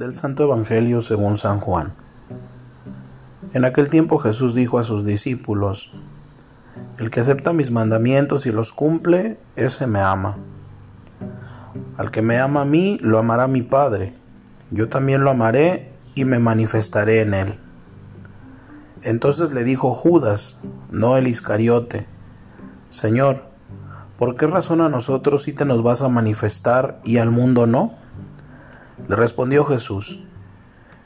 Del Santo Evangelio según San Juan. En aquel tiempo Jesús dijo a sus discípulos, El que acepta mis mandamientos y los cumple, ese me ama. Al que me ama a mí, lo amará mi Padre. Yo también lo amaré y me manifestaré en él. Entonces le dijo Judas, no el Iscariote, Señor, ¿por qué razón a nosotros sí te nos vas a manifestar y al mundo no? Le respondió Jesús,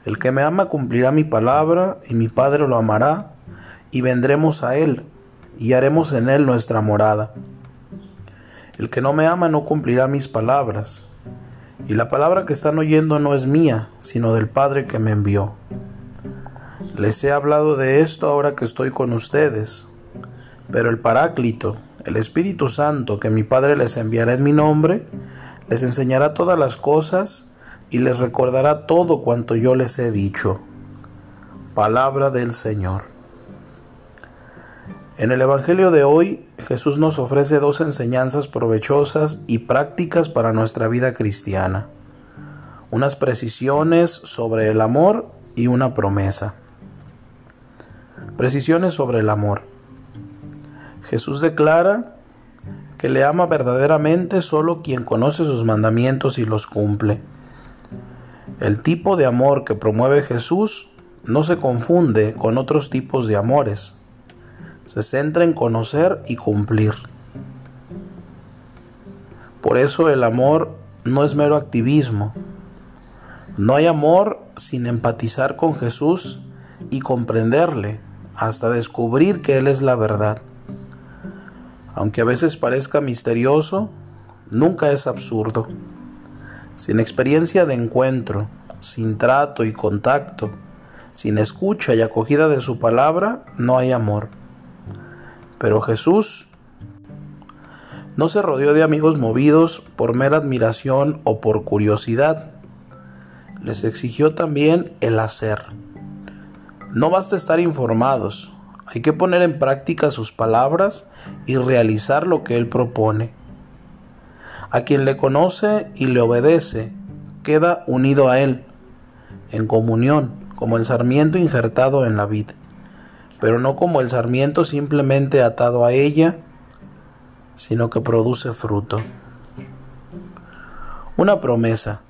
El que me ama cumplirá mi palabra, y mi Padre lo amará, y vendremos a él, y haremos en él nuestra morada. El que no me ama no cumplirá mis palabras, y la palabra que están oyendo no es mía, sino del Padre que me envió. Les he hablado de esto ahora que estoy con ustedes, pero el Paráclito, el Espíritu Santo que mi Padre les enviará en mi nombre, les enseñará todas las cosas, y les recordará todo cuanto yo les he dicho. Palabra del Señor. En el Evangelio de hoy, Jesús nos ofrece dos enseñanzas provechosas y prácticas para nuestra vida cristiana. Unas precisiones sobre el amor y una promesa. Precisiones sobre el amor. Jesús declara que le ama verdaderamente solo quien conoce sus mandamientos y los cumple. El tipo de amor que promueve Jesús no se confunde con otros tipos de amores. Se centra en conocer y cumplir. Por eso el amor no es mero activismo. No hay amor sin empatizar con Jesús y comprenderle hasta descubrir que Él es la verdad. Aunque a veces parezca misterioso, nunca es absurdo. Sin experiencia de encuentro, sin trato y contacto, sin escucha y acogida de su palabra, no hay amor. Pero Jesús no se rodeó de amigos movidos por mera admiración o por curiosidad. Les exigió también el hacer. No basta estar informados, hay que poner en práctica sus palabras y realizar lo que Él propone. A quien le conoce y le obedece, queda unido a Él, en comunión, como el sarmiento injertado en la vid, pero no como el sarmiento simplemente atado a ella, sino que produce fruto. Una promesa.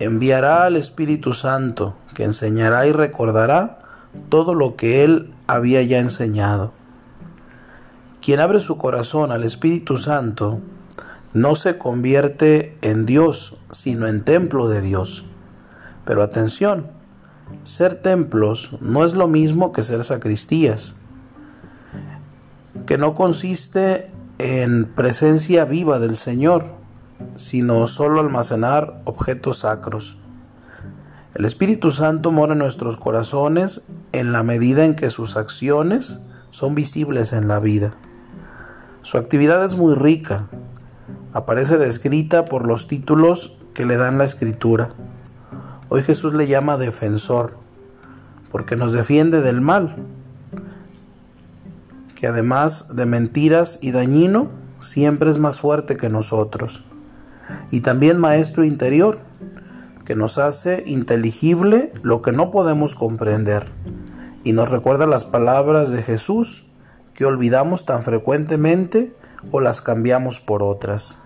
Enviará al Espíritu Santo, que enseñará y recordará todo lo que Él había ya enseñado. Quien abre su corazón al Espíritu Santo no se convierte en Dios, sino en templo de Dios. Pero atención, ser templos no es lo mismo que ser sacristías, que no consiste en presencia viva del Señor, sino solo almacenar objetos sacros. El Espíritu Santo mora en nuestros corazones en la medida en que sus acciones son visibles en la vida. Su actividad es muy rica, aparece descrita por los títulos que le dan la escritura. Hoy Jesús le llama defensor, porque nos defiende del mal, que además de mentiras y dañino, siempre es más fuerte que nosotros. Y también maestro interior, que nos hace inteligible lo que no podemos comprender, y nos recuerda las palabras de Jesús que olvidamos tan frecuentemente o las cambiamos por otras.